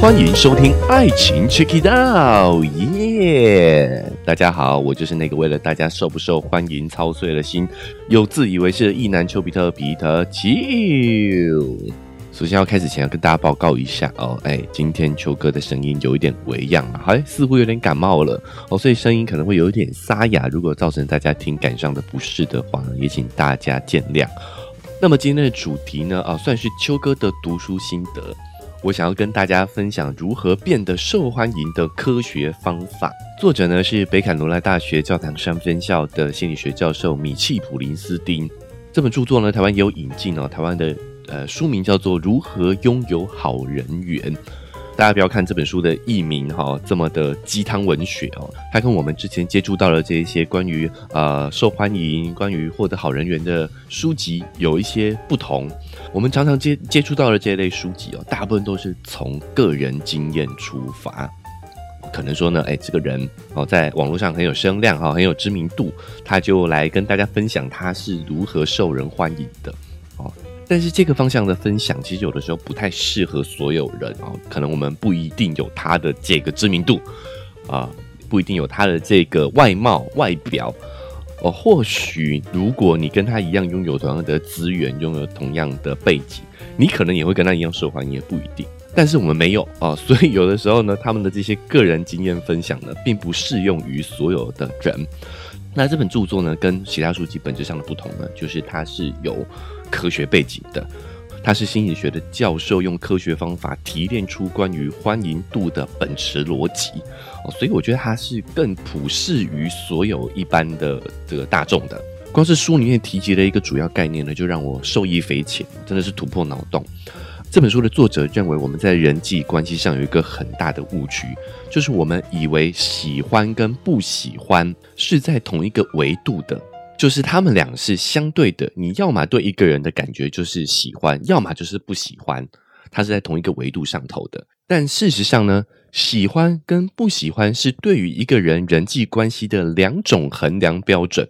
欢迎收听《爱情 Check It Out》，耶！大家好，我就是那个为了大家受不受欢迎操碎了心，又自以为是的意男丘比特彼得丘。首先要开始前要跟大家报告一下哦，哎，今天秋哥的声音有一点微恙啊，哎，似乎有点感冒了哦，所以声音可能会有一点沙哑。如果造成大家听感上的不适的话，也请大家见谅。那么今天的主题呢，啊，算是秋哥的读书心得。我想要跟大家分享如何变得受欢迎的科学方法。作者呢是北卡罗来大学教堂山分校的心理学教授米契普林斯丁。这本著作呢，台湾也有引进哦。台湾的呃书名叫做《如何拥有好人缘》。大家不要看这本书的译名哈，这么的鸡汤文学哦，它跟我们之前接触到的这一些关于呃受欢迎、关于获得好人缘的书籍有一些不同。我们常常接接触到的这一类书籍哦，大部分都是从个人经验出发，可能说呢，哎，这个人哦，在网络上很有声量哈，很有知名度，他就来跟大家分享他是如何受人欢迎的。但是这个方向的分享，其实有的时候不太适合所有人哦。可能我们不一定有他的这个知名度啊，不一定有他的这个外貌外表哦。或许如果你跟他一样拥有同样的资源，拥有同样的背景，你可能也会跟他一样受欢迎，也不一定。但是我们没有啊，所以有的时候呢，他们的这些个人经验分享呢，并不适用于所有的人。那这本著作呢，跟其他书籍本质上的不同呢，就是它是有科学背景的，它是心理学的教授用科学方法提炼出关于欢迎度的本质逻辑，所以我觉得它是更普适于所有一般的这个大众的。光是书里面提及的一个主要概念呢，就让我受益匪浅，真的是突破脑洞。这本书的作者认为，我们在人际关系上有一个很大的误区，就是我们以为喜欢跟不喜欢是在同一个维度的，就是他们俩是相对的。你要么对一个人的感觉就是喜欢，要么就是不喜欢，它是在同一个维度上头的。但事实上呢，喜欢跟不喜欢是对于一个人人际关系的两种衡量标准。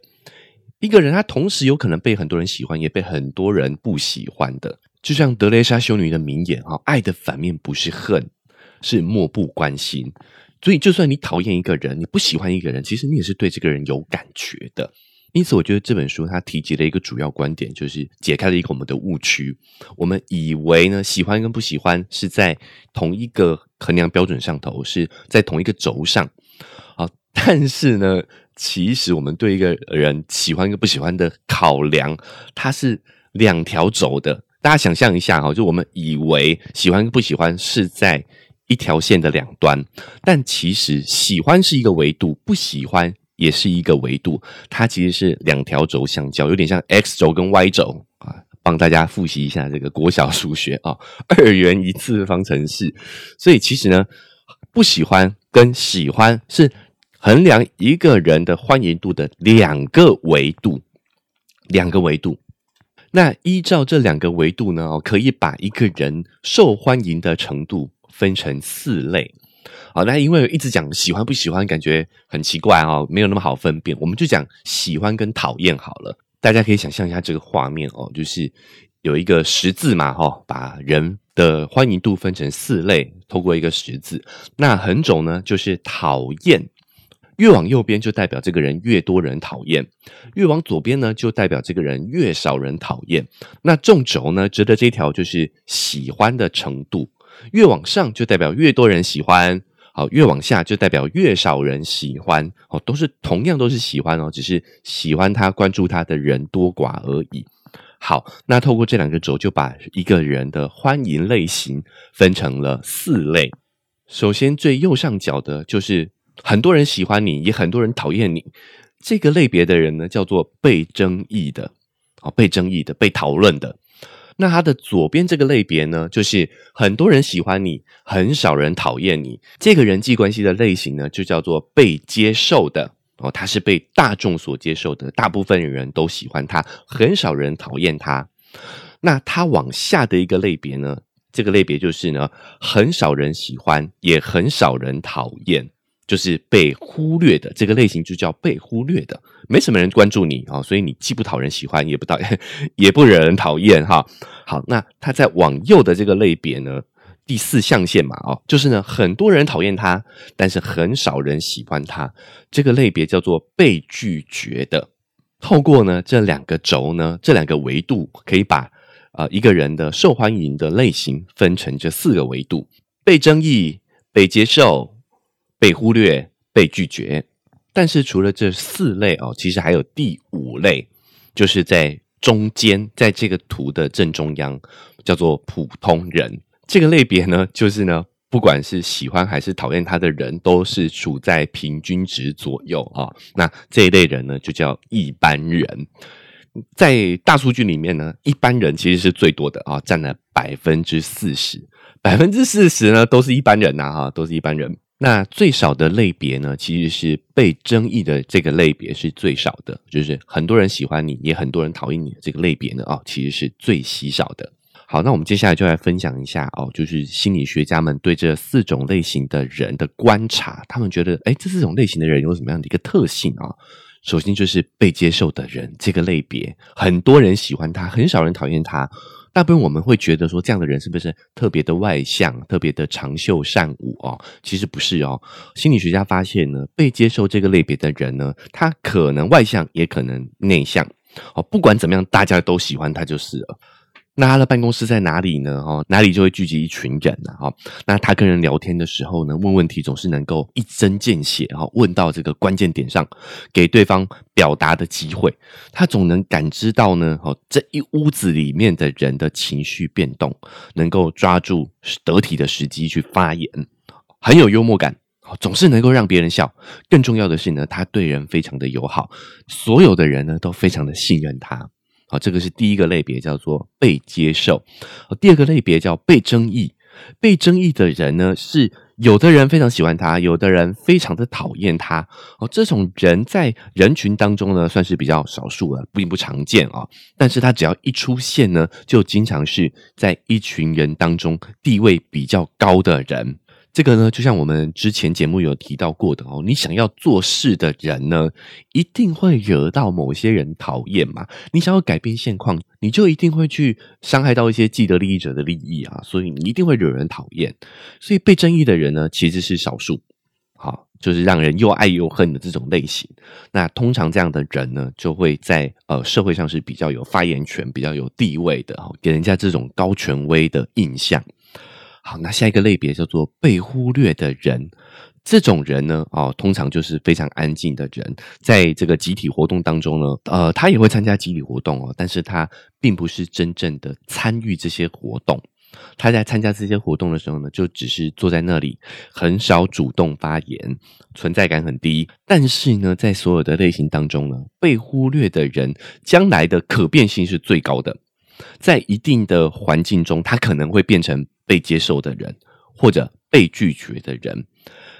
一个人他同时有可能被很多人喜欢，也被很多人不喜欢的。就像德蕾莎修女的名言啊，爱的反面不是恨，是漠不关心。所以，就算你讨厌一个人，你不喜欢一个人，其实你也是对这个人有感觉的。因此，我觉得这本书它提及的一个主要观点，就是解开了一个我们的误区。我们以为呢，喜欢跟不喜欢是在同一个衡量标准上头，是在同一个轴上。好，但是呢，其实我们对一个人喜欢跟不喜欢的考量，它是两条轴的。大家想象一下哈，就我们以为喜欢不喜欢是在一条线的两端，但其实喜欢是一个维度，不喜欢也是一个维度，它其实是两条轴相交，有点像 x 轴跟 y 轴啊。帮大家复习一下这个国小数学啊，二元一次方程式。所以其实呢，不喜欢跟喜欢是衡量一个人的欢迎度的两个维度，两个维度。那依照这两个维度呢，可以把一个人受欢迎的程度分成四类。好，那因为一直讲喜欢不喜欢，感觉很奇怪哦，没有那么好分辨。我们就讲喜欢跟讨厌好了。大家可以想象一下这个画面哦，就是有一个十字嘛，哈，把人的欢迎度分成四类，透过一个十字。那横轴呢，就是讨厌。越往右边就代表这个人越多人讨厌，越往左边呢就代表这个人越少人讨厌。那纵轴呢，折的这条就是喜欢的程度，越往上就代表越多人喜欢，好，越往下就代表越少人喜欢。哦，都是同样都是喜欢哦，只是喜欢他、关注他的人多寡而已。好，那透过这两个轴，就把一个人的欢迎类型分成了四类。首先最右上角的就是。很多人喜欢你，也很多人讨厌你。这个类别的人呢，叫做被争议的，哦，被争议的，被讨论的。那它的左边这个类别呢，就是很多人喜欢你，很少人讨厌你。这个人际关系的类型呢，就叫做被接受的，哦，他是被大众所接受的，大部分人都喜欢他，很少人讨厌他。那他往下的一个类别呢，这个类别就是呢，很少人喜欢，也很少人讨厌。就是被忽略的这个类型，就叫被忽略的，没什么人关注你啊，所以你既不讨人喜欢，也不讨 也不惹人讨厌哈。好，那他在往右的这个类别呢，第四象限嘛，哦，就是呢，很多人讨厌他，但是很少人喜欢他。这个类别叫做被拒绝的。透过呢这两个轴呢，这两个维度，可以把啊一个人的受欢迎的类型分成这四个维度：被争议、被接受、被忽略、被拒绝。但是除了这四类哦，其实还有第五类，就是在中间，在这个图的正中央，叫做普通人。这个类别呢，就是呢。不管是喜欢还是讨厌他的人，都是处在平均值左右啊。那这一类人呢，就叫一般人。在大数据里面呢，一般人其实是最多的啊，占了百分之四十。百分之四十呢，都是一般人呐，哈，都是一般人。那最少的类别呢，其实是被争议的这个类别是最少的，就是很多人喜欢你，也很多人讨厌你的这个类别呢，啊，其实是最稀少的。好，那我们接下来就来分享一下哦，就是心理学家们对这四种类型的人的观察，他们觉得，哎，这四种类型的人有什么样的一个特性啊？首先就是被接受的人这个类别，很多人喜欢他，很少人讨厌他。大部分我们会觉得说，这样的人是不是特别的外向，特别的长袖善舞哦？其实不是哦。心理学家发现呢，被接受这个类别的人呢，他可能外向，也可能内向。哦，不管怎么样，大家都喜欢他就是了。那他的办公室在哪里呢？哦，哪里就会聚集一群人呢？哈，那他跟人聊天的时候呢，问问题总是能够一针见血，哈，问到这个关键点上，给对方表达的机会。他总能感知到呢，哦，这一屋子里面的人的情绪变动，能够抓住得体的时机去发言，很有幽默感，总是能够让别人笑。更重要的是呢，他对人非常的友好，所有的人呢都非常的信任他。好，这个是第一个类别，叫做被接受。第二个类别叫被争议。被争议的人呢，是有的人非常喜欢他，有的人非常的讨厌他。哦，这种人在人群当中呢，算是比较少数了，并不常见啊。但是他只要一出现呢，就经常是在一群人当中地位比较高的人。这个呢，就像我们之前节目有提到过的哦，你想要做事的人呢，一定会惹到某些人讨厌嘛。你想要改变现况，你就一定会去伤害到一些既得利益者的利益啊，所以你一定会惹人讨厌。所以被争议的人呢，其实是少数，好，就是让人又爱又恨的这种类型。那通常这样的人呢，就会在呃社会上是比较有发言权、比较有地位的，给人家这种高权威的印象。好，那下一个类别叫做被忽略的人。这种人呢，哦，通常就是非常安静的人，在这个集体活动当中呢，呃，他也会参加集体活动哦，但是他并不是真正的参与这些活动。他在参加这些活动的时候呢，就只是坐在那里，很少主动发言，存在感很低。但是呢，在所有的类型当中呢，被忽略的人将来的可变性是最高的。在一定的环境中，他可能会变成被接受的人，或者被拒绝的人，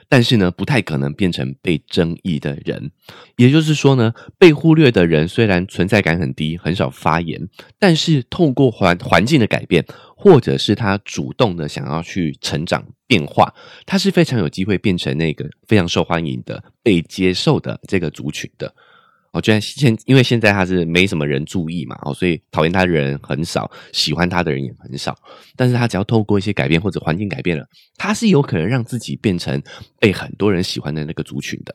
但是呢，不太可能变成被争议的人。也就是说呢，被忽略的人虽然存在感很低，很少发言，但是透过环环境的改变，或者是他主动的想要去成长变化，他是非常有机会变成那个非常受欢迎的、被接受的这个族群的。哦，居然现因为现在他是没什么人注意嘛，哦，所以讨厌他的人很少，喜欢他的人也很少。但是他只要透过一些改变或者环境改变了，他是有可能让自己变成被很多人喜欢的那个族群的。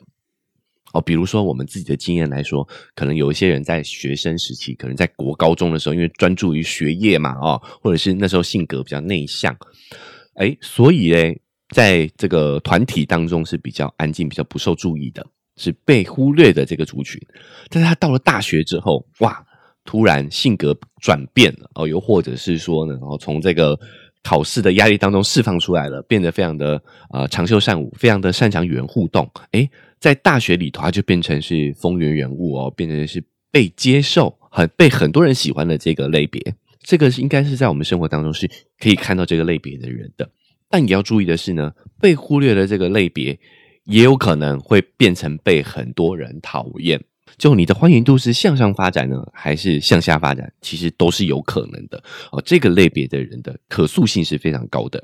哦，比如说我们自己的经验来说，可能有一些人在学生时期，可能在国高中的时候，因为专注于学业嘛，哦，或者是那时候性格比较内向，哎，所以嘞，在这个团体当中是比较安静、比较不受注意的。是被忽略的这个族群，但是他到了大学之后，哇，突然性格转变了哦，又或者是说呢，然后从这个考试的压力当中释放出来了，变得非常的呃长袖善舞，非常的擅长与人互动。诶，在大学里头，他就变成是风云人物哦，变成是被接受、很被很多人喜欢的这个类别。这个是应该是在我们生活当中是可以看到这个类别的人的，但也要注意的是呢，被忽略的这个类别。也有可能会变成被很多人讨厌。就你的欢迎度是向上发展呢，还是向下发展？其实都是有可能的哦。这个类别的人的可塑性是非常高的。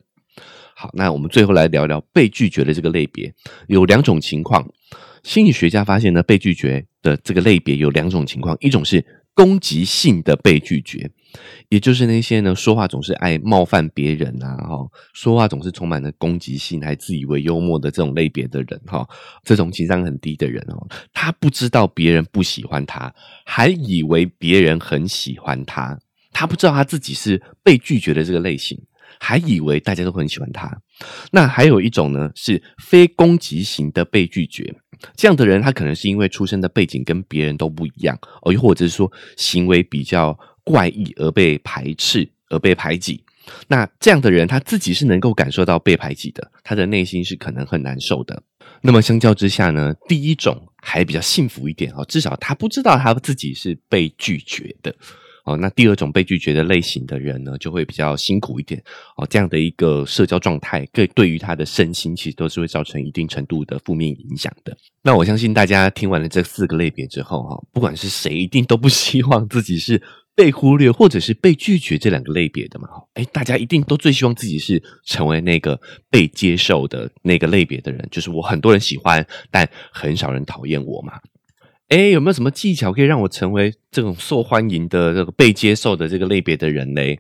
好，那我们最后来聊聊被拒绝的这个类别。有两种情况，心理学家发现呢，被拒绝的这个类别有两种情况：一种是攻击性的被拒绝，也就是那些呢说话总是爱冒犯别人啊，哈，说话总是充满了攻击性，还自以为幽默的这种类别的人，哈，这种情商很低的人哦，他不知道别人不喜欢他，还以为别人很喜欢他，他不知道他自己是被拒绝的这个类型。还以为大家都很喜欢他，那还有一种呢，是非攻击型的被拒绝。这样的人，他可能是因为出生的背景跟别人都不一样，哦，又或者是说行为比较怪异而被排斥而被排挤。那这样的人，他自己是能够感受到被排挤的，他的内心是可能很难受的。那么相较之下呢，第一种还比较幸福一点哦，至少他不知道他自己是被拒绝的。哦，那第二种被拒绝的类型的人呢，就会比较辛苦一点。哦，这样的一个社交状态，对对于他的身心，其实都是会造成一定程度的负面影响的。那我相信大家听完了这四个类别之后，哈，不管是谁，一定都不希望自己是被忽略或者是被拒绝这两个类别的嘛。哎，大家一定都最希望自己是成为那个被接受的那个类别的人，就是我很多人喜欢，但很少人讨厌我嘛。哎，有没有什么技巧可以让我成为这种受欢迎的、这个被接受的这个类别的人嘞？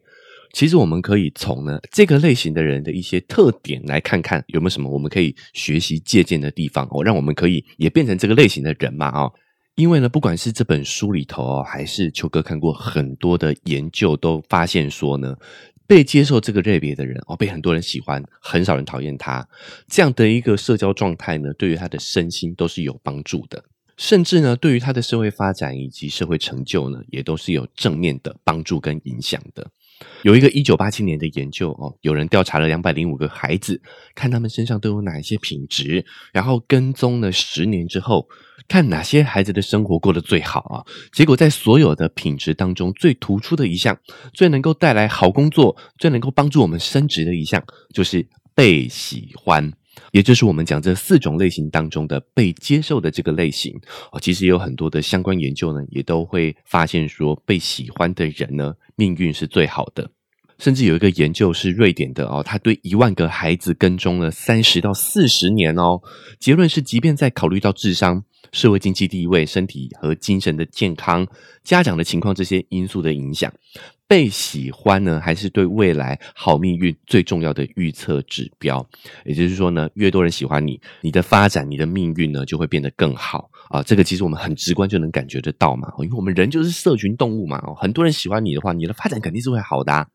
其实我们可以从呢这个类型的人的一些特点来看看有没有什么我们可以学习借鉴的地方哦，让我们可以也变成这个类型的人嘛哦。因为呢，不管是这本书里头哦，还是秋哥看过很多的研究，都发现说呢，被接受这个类别的人哦，被很多人喜欢，很少人讨厌他，这样的一个社交状态呢，对于他的身心都是有帮助的。甚至呢，对于他的社会发展以及社会成就呢，也都是有正面的帮助跟影响的。有一个一九八七年的研究哦，有人调查了两百零五个孩子，看他们身上都有哪一些品质，然后跟踪了十年之后，看哪些孩子的生活过得最好啊。结果在所有的品质当中，最突出的一项，最能够带来好工作，最能够帮助我们升职的一项，就是被喜欢。也就是我们讲这四种类型当中的被接受的这个类型哦，其实有很多的相关研究呢，也都会发现说，被喜欢的人呢，命运是最好的。甚至有一个研究是瑞典的哦，他对一万个孩子跟踪了三十到四十年哦，结论是，即便在考虑到智商、社会经济地位、身体和精神的健康、家长的情况这些因素的影响。被喜欢呢，还是对未来好命运最重要的预测指标。也就是说呢，越多人喜欢你，你的发展、你的命运呢，就会变得更好啊。这个其实我们很直观就能感觉得到嘛，因为我们人就是社群动物嘛。很多人喜欢你的话，你的发展肯定是会好的。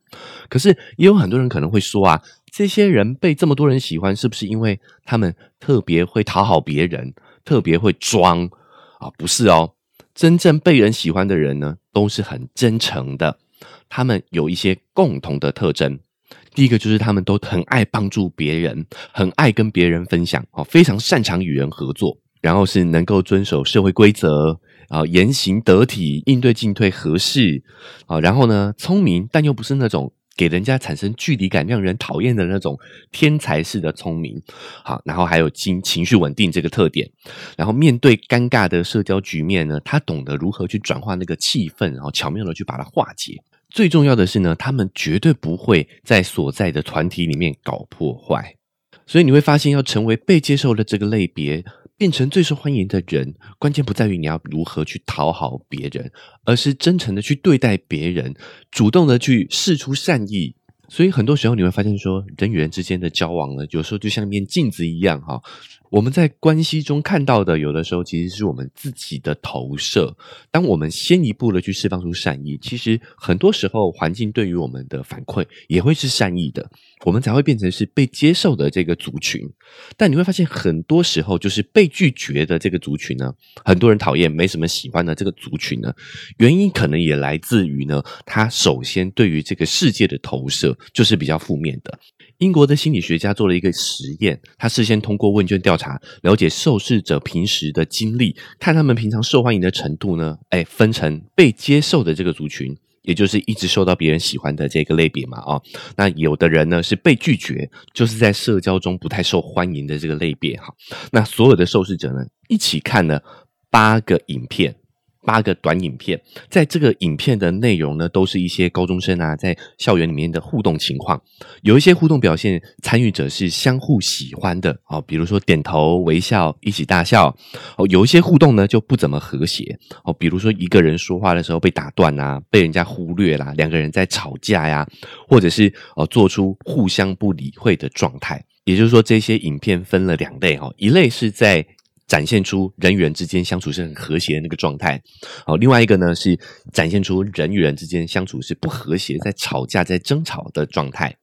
可是也有很多人可能会说啊，这些人被这么多人喜欢，是不是因为他们特别会讨好别人，特别会装啊？不是哦，真正被人喜欢的人呢，都是很真诚的。他们有一些共同的特征，第一个就是他们都很爱帮助别人，很爱跟别人分享哦，非常擅长与人合作，然后是能够遵守社会规则啊，言行得体，应对进退合适啊，然后呢，聪明但又不是那种给人家产生距离感、让人讨厌的那种天才式的聪明，好，然后还有情情绪稳定这个特点，然后面对尴尬的社交局面呢，他懂得如何去转化那个气氛，然后巧妙的去把它化解。最重要的是呢，他们绝对不会在所在的团体里面搞破坏，所以你会发现，要成为被接受的这个类别，变成最受欢迎的人，关键不在于你要如何去讨好别人，而是真诚的去对待别人，主动的去示出善意。所以很多时候你会发现，说人与人之间的交往呢，有时候就像一面镜子一样，哈。我们在关系中看到的，有的时候其实是我们自己的投射。当我们先一步的去释放出善意，其实很多时候环境对于我们的反馈也会是善意的，我们才会变成是被接受的这个族群。但你会发现，很多时候就是被拒绝的这个族群呢，很多人讨厌、没什么喜欢的这个族群呢，原因可能也来自于呢，他首先对于这个世界的投射就是比较负面的。英国的心理学家做了一个实验，他事先通过问卷调查了解受试者平时的经历，看他们平常受欢迎的程度呢？哎，分成被接受的这个族群，也就是一直受到别人喜欢的这个类别嘛。哦，那有的人呢是被拒绝，就是在社交中不太受欢迎的这个类别。哈，那所有的受试者呢一起看了八个影片。八个短影片，在这个影片的内容呢，都是一些高中生啊在校园里面的互动情况。有一些互动表现，参与者是相互喜欢的哦，比如说点头微笑、一起大笑哦。有一些互动呢就不怎么和谐哦，比如说一个人说话的时候被打断啊，被人家忽略啦，两个人在吵架呀，或者是哦做出互相不理会的状态。也就是说，这些影片分了两类哈，一类是在。展现出人与人之间相处是很和谐的那个状态，好，另外一个呢是展现出人与人之间相处是不和谐，在吵架、在争吵的状态。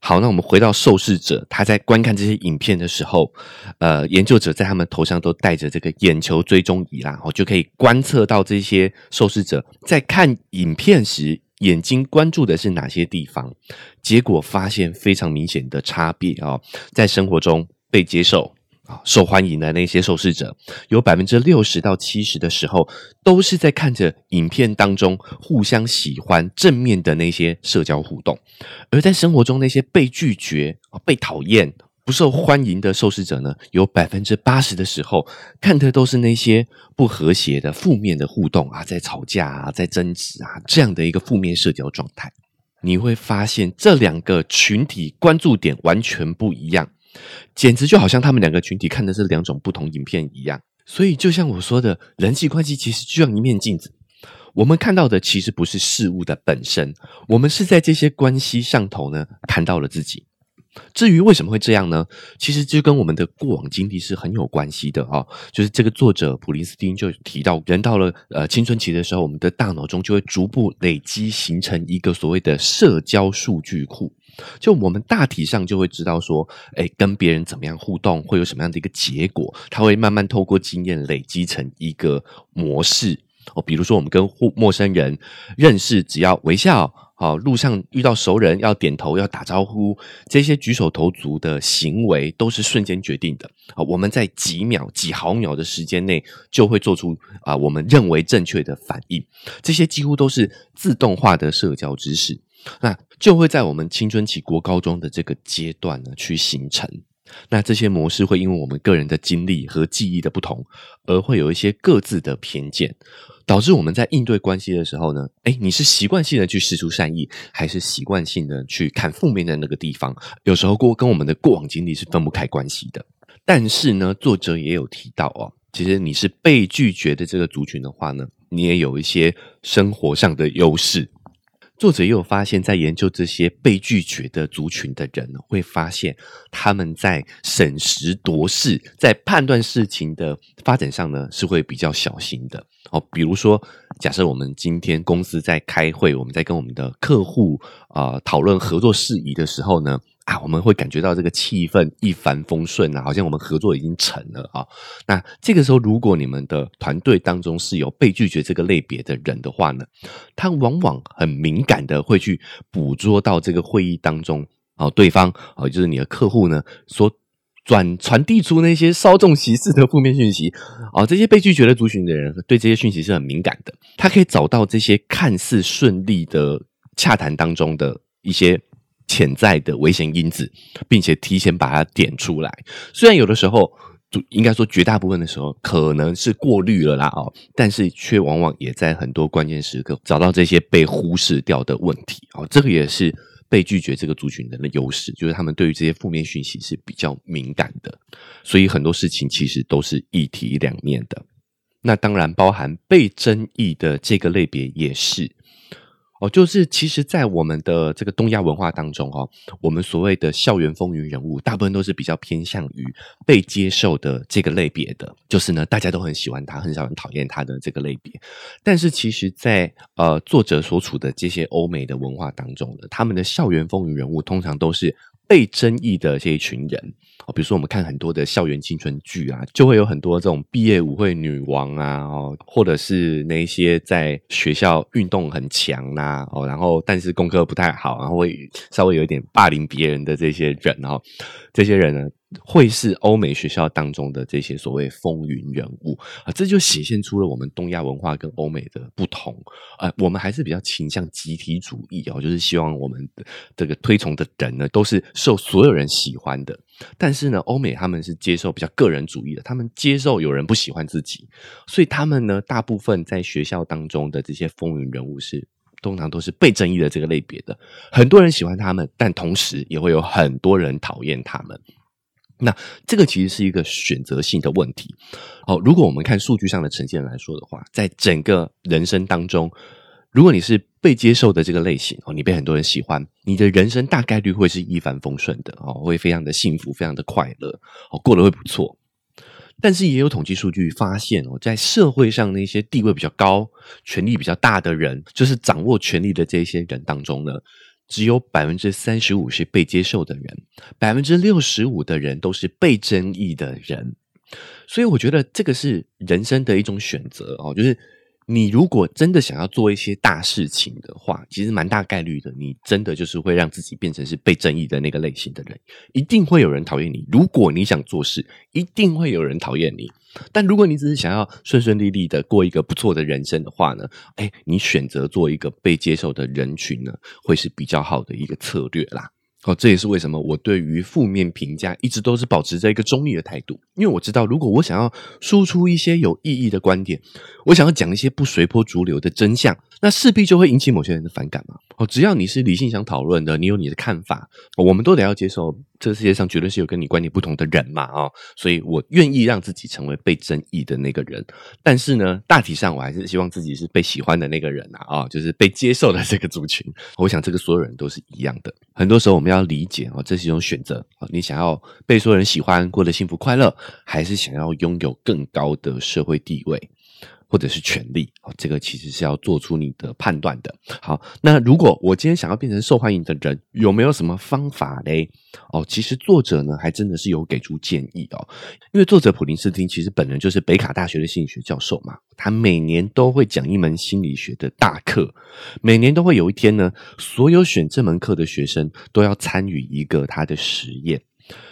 好，那我们回到受试者，他在观看这些影片的时候，呃，研究者在他们头上都戴着这个眼球追踪仪啦，哦就可以观测到这些受试者在看影片时眼睛关注的是哪些地方。结果发现非常明显的差别啊，在生活中被接受。啊，受欢迎的那些受试者，有百分之六十到七十的时候，都是在看着影片当中互相喜欢、正面的那些社交互动；而在生活中，那些被拒绝、被讨厌、不受欢迎的受试者呢，有百分之八十的时候，看的都是那些不和谐的、负面的互动啊，在吵架啊，在争执啊，这样的一个负面社交状态。你会发现，这两个群体关注点完全不一样。简直就好像他们两个群体看的是两种不同影片一样，所以就像我说的，人际关系其实就像一面镜子，我们看到的其实不是事物的本身，我们是在这些关系上头呢看到了自己。至于为什么会这样呢？其实就跟我们的过往经历是很有关系的啊。就是这个作者普林斯汀就提到，人到了呃青春期的时候，我们的大脑中就会逐步累积形成一个所谓的社交数据库。就我们大体上就会知道说，哎，跟别人怎么样互动，会有什么样的一个结果，他会慢慢透过经验累积成一个模式哦。比如说，我们跟陌陌生人认识，只要微笑，好，路上遇到熟人要点头，要打招呼，这些举手投足的行为都是瞬间决定的啊。我们在几秒、几毫秒的时间内就会做出啊我们认为正确的反应，这些几乎都是自动化的社交知识。那就会在我们青春期国高中的这个阶段呢去形成。那这些模式会因为我们个人的经历和记忆的不同，而会有一些各自的偏见，导致我们在应对关系的时候呢，哎，你是习惯性的去施出善意，还是习惯性的去看负面的那个地方？有时候过跟我们的过往经历是分不开关系的。但是呢，作者也有提到哦，其实你是被拒绝的这个族群的话呢，你也有一些生活上的优势。作者也有发现，在研究这些被拒绝的族群的人，会发现他们在审时度势，在判断事情的发展上呢，是会比较小心的。哦，比如说，假设我们今天公司在开会，我们在跟我们的客户啊讨论合作事宜的时候呢。啊，我们会感觉到这个气氛一帆风顺啊，好像我们合作已经成了啊。那这个时候，如果你们的团队当中是有被拒绝这个类别的人的话呢，他往往很敏感的会去捕捉到这个会议当中哦，对方哦，就是你的客户呢，所转传递出那些稍纵即逝的负面讯息哦，这些被拒绝的族群的人对这些讯息是很敏感的，他可以找到这些看似顺利的洽谈当中的一些。潜在的危险因子，并且提前把它点出来。虽然有的时候，应该说绝大部分的时候可能是过滤了啦哦，但是却往往也在很多关键时刻找到这些被忽视掉的问题哦。这个也是被拒绝这个族群人的优势，就是他们对于这些负面讯息是比较敏感的，所以很多事情其实都是一体两面的。那当然包含被争议的这个类别也是。哦，就是其实，在我们的这个东亚文化当中，哦，我们所谓的校园风云人物，大部分都是比较偏向于被接受的这个类别的，就是呢，大家都很喜欢他，很少人讨厌他的这个类别。但是，其实，在呃作者所处的这些欧美的文化当中呢，他们的校园风云人物通常都是。被争议的这一群人哦，比如说我们看很多的校园青春剧啊，就会有很多这种毕业舞会女王啊，哦，或者是那些在学校运动很强呐，哦，然后但是功课不太好，然后会稍微有一点霸凌别人的这些人哦，这些人呢，会是欧美学校当中的这些所谓风云人物啊，这就显现出了我们东亚文化跟欧美的不同啊。我们还是比较倾向集体主义哦，就是希望我们的这个推崇的人呢，都是受所有人喜欢的。但是呢，欧美他们是接受比较个人主义的，他们接受有人不喜欢自己，所以他们呢，大部分在学校当中的这些风云人物是通常都是被争议的这个类别的，很多人喜欢他们，但同时也会有很多人讨厌他们。那这个其实是一个选择性的问题。哦，如果我们看数据上的呈现来说的话，在整个人生当中，如果你是被接受的这个类型哦，你被很多人喜欢，你的人生大概率会是一帆风顺的哦，会非常的幸福，非常的快乐哦，过得会不错。但是也有统计数据发现哦，在社会上那些地位比较高、权力比较大的人，就是掌握权力的这些人当中呢。只有百分之三十五是被接受的人，百分之六十五的人都是被争议的人，所以我觉得这个是人生的一种选择哦，就是。你如果真的想要做一些大事情的话，其实蛮大概率的，你真的就是会让自己变成是被正义的那个类型的人，一定会有人讨厌你。如果你想做事，一定会有人讨厌你。但如果你只是想要顺顺利利的过一个不错的人生的话呢？哎，你选择做一个被接受的人群呢，会是比较好的一个策略啦。哦，这也是为什么我对于负面评价一直都是保持着一个中立的态度，因为我知道，如果我想要输出一些有意义的观点，我想要讲一些不随波逐流的真相，那势必就会引起某些人的反感嘛。哦，只要你是理性想讨论的，你有你的看法，我们都得要接受。这个世界上绝对是有跟你观点不同的人嘛，啊，所以我愿意让自己成为被争议的那个人。但是呢，大体上我还是希望自己是被喜欢的那个人啊，啊，就是被接受的这个族群。我想这个所有人都是一样的。很多时候我们要理解啊，这是一种选择啊，你想要被所有人喜欢，过得幸福快乐，还是想要拥有更高的社会地位？或者是权利哦，这个其实是要做出你的判断的。好，那如果我今天想要变成受欢迎的人，有没有什么方法嘞？哦，其实作者呢还真的是有给出建议哦。因为作者普林斯汀其实本人就是北卡大学的心理学教授嘛，他每年都会讲一门心理学的大课，每年都会有一天呢，所有选这门课的学生都要参与一个他的实验。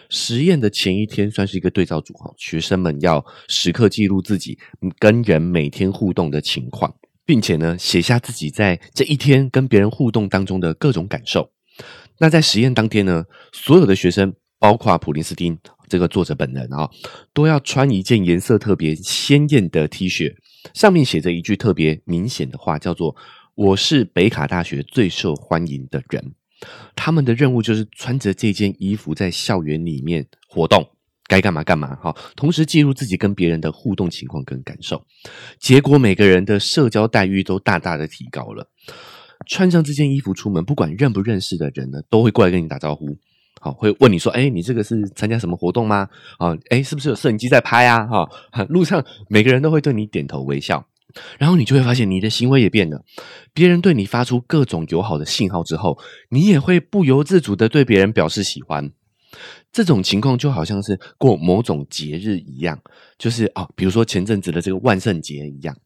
实验的前一天算是一个对照组哈，学生们要时刻记录自己跟人每天互动的情况，并且呢写下自己在这一天跟别人互动当中的各种感受。那在实验当天呢，所有的学生，包括普林斯汀这个作者本人啊，都要穿一件颜色特别鲜艳的 T 恤，上面写着一句特别明显的话，叫做“我是北卡大学最受欢迎的人”。他们的任务就是穿着这件衣服在校园里面活动，该干嘛干嘛哈。同时记录自己跟别人的互动情况跟感受。结果每个人的社交待遇都大大的提高了。穿上这件衣服出门，不管认不认识的人呢，都会过来跟你打招呼。好，会问你说：“哎，你这个是参加什么活动吗？啊，哎，是不是有摄影机在拍啊？哈，路上每个人都会对你点头微笑。”然后你就会发现，你的行为也变了。别人对你发出各种友好的信号之后，你也会不由自主的对别人表示喜欢。这种情况就好像是过某种节日一样，就是啊，比如说前阵子的这个万圣节一样。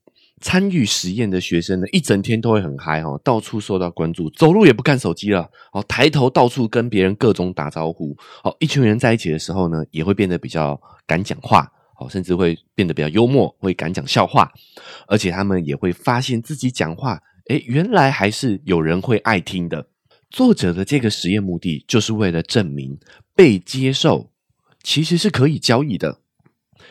参与实验的学生呢，一整天都会很嗨哦，到处受到关注，走路也不看手机了哦，抬头到处跟别人各种打招呼哦。一群人在一起的时候呢，也会变得比较敢讲话。哦，甚至会变得比较幽默，会敢讲笑话，而且他们也会发现自己讲话，诶，原来还是有人会爱听的。作者的这个实验目的，就是为了证明被接受其实是可以交易的。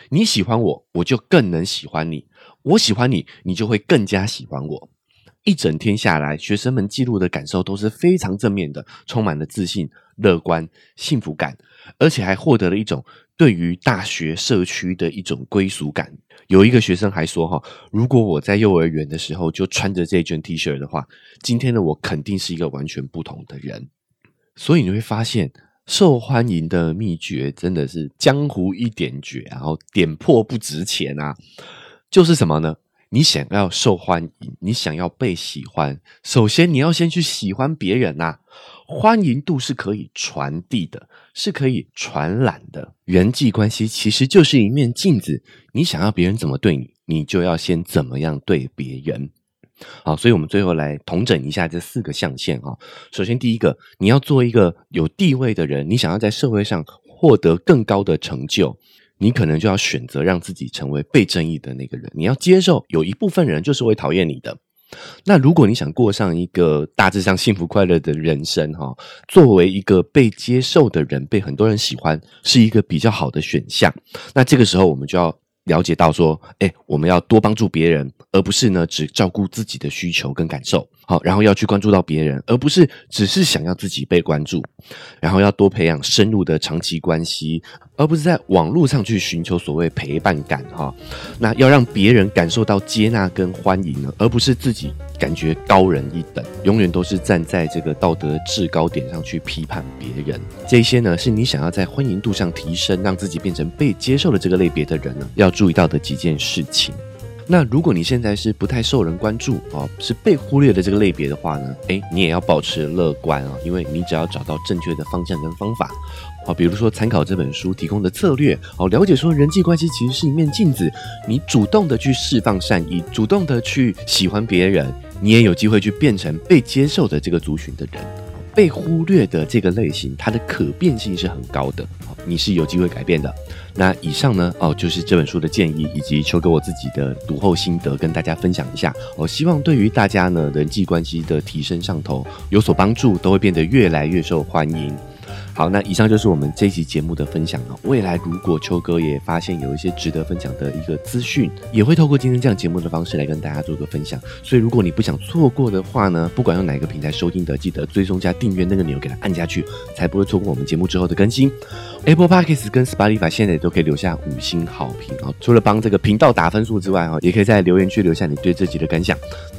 你喜欢我，我就更能喜欢你；我喜欢你，你就会更加喜欢我。一整天下来，学生们记录的感受都是非常正面的，充满了自信、乐观、幸福感，而且还获得了一种。对于大学社区的一种归属感，有一个学生还说：“哈，如果我在幼儿园的时候就穿着这件 T 恤的话，今天的我肯定是一个完全不同的人。”所以你会发现，受欢迎的秘诀真的是江湖一点诀，然后点破不值钱啊！就是什么呢？你想要受欢迎，你想要被喜欢，首先你要先去喜欢别人呐。欢迎度是可以传递的，是可以传染的。人际关系其实就是一面镜子，你想要别人怎么对你，你就要先怎么样对别人。好，所以我们最后来统整一下这四个象限啊。首先，第一个，你要做一个有地位的人，你想要在社会上。获得更高的成就，你可能就要选择让自己成为被争议的那个人。你要接受有一部分人就是会讨厌你的。那如果你想过上一个大致上幸福快乐的人生，哈，作为一个被接受的人，被很多人喜欢，是一个比较好的选项。那这个时候，我们就要了解到说，哎，我们要多帮助别人，而不是呢只照顾自己的需求跟感受。好，然后要去关注到别人，而不是只是想要自己被关注。然后要多培养深入的长期关系，而不是在网络上去寻求所谓陪伴感。哈，那要让别人感受到接纳跟欢迎呢，而不是自己感觉高人一等，永远都是站在这个道德制高点上去批判别人。这些呢，是你想要在欢迎度上提升，让自己变成被接受的这个类别的人呢，要注意到的几件事情。那如果你现在是不太受人关注哦，是被忽略的这个类别的话呢，诶，你也要保持乐观啊，因为你只要找到正确的方向跟方法，啊，比如说参考这本书提供的策略，好，了解说人际关系其实是一面镜子，你主动的去释放善意，主动的去喜欢别人，你也有机会去变成被接受的这个族群的人，被忽略的这个类型，它的可变性是很高的，你是有机会改变的。那以上呢，哦，就是这本书的建议，以及秋哥我自己的读后心得，跟大家分享一下。我希望对于大家呢人际关系的提升上头有所帮助，都会变得越来越受欢迎。好，那以上就是我们这一集节目的分享了。未来如果秋哥也发现有一些值得分享的一个资讯，也会透过今天这样节目的方式来跟大家做个分享。所以如果你不想错过的话呢，不管用哪个平台收听的，记得追踪加订阅那个钮给它按下去，才不会错过我们节目之后的更新。Apple Podcasts 跟 Spotify 现在也都可以留下五星好评哦。除了帮这个频道打分数之外哦，也可以在留言区留下你对这集的感想。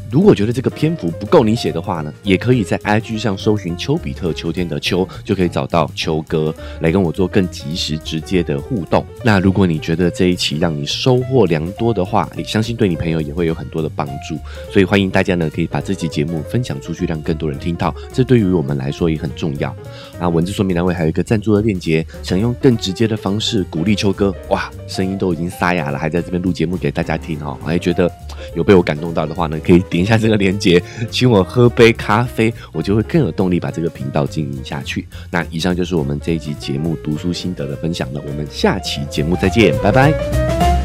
如果觉得这个篇幅不够你写的话呢，也可以在 IG 上搜寻丘比特秋天的秋，就可以找到秋哥来跟我做更及时、直接的互动。那如果你觉得这一期让你收获良多的话，也相信对你朋友也会有很多的帮助。所以欢迎大家呢，可以把这期节目分享出去，让更多人听到。这对于我们来说也很重要。那文字说明栏位还有一个赞助的链接，想用更直接的方式鼓励秋哥，哇，声音都已经沙哑了，还在这边录节目给大家听哦，还觉得有被我感动到的话呢，可以点一下这个链接，请我喝杯咖啡，我就会更有动力把这个频道经营下去。那以上就是我们这一集节目读书心得的分享了，我们下期节目再见，拜拜。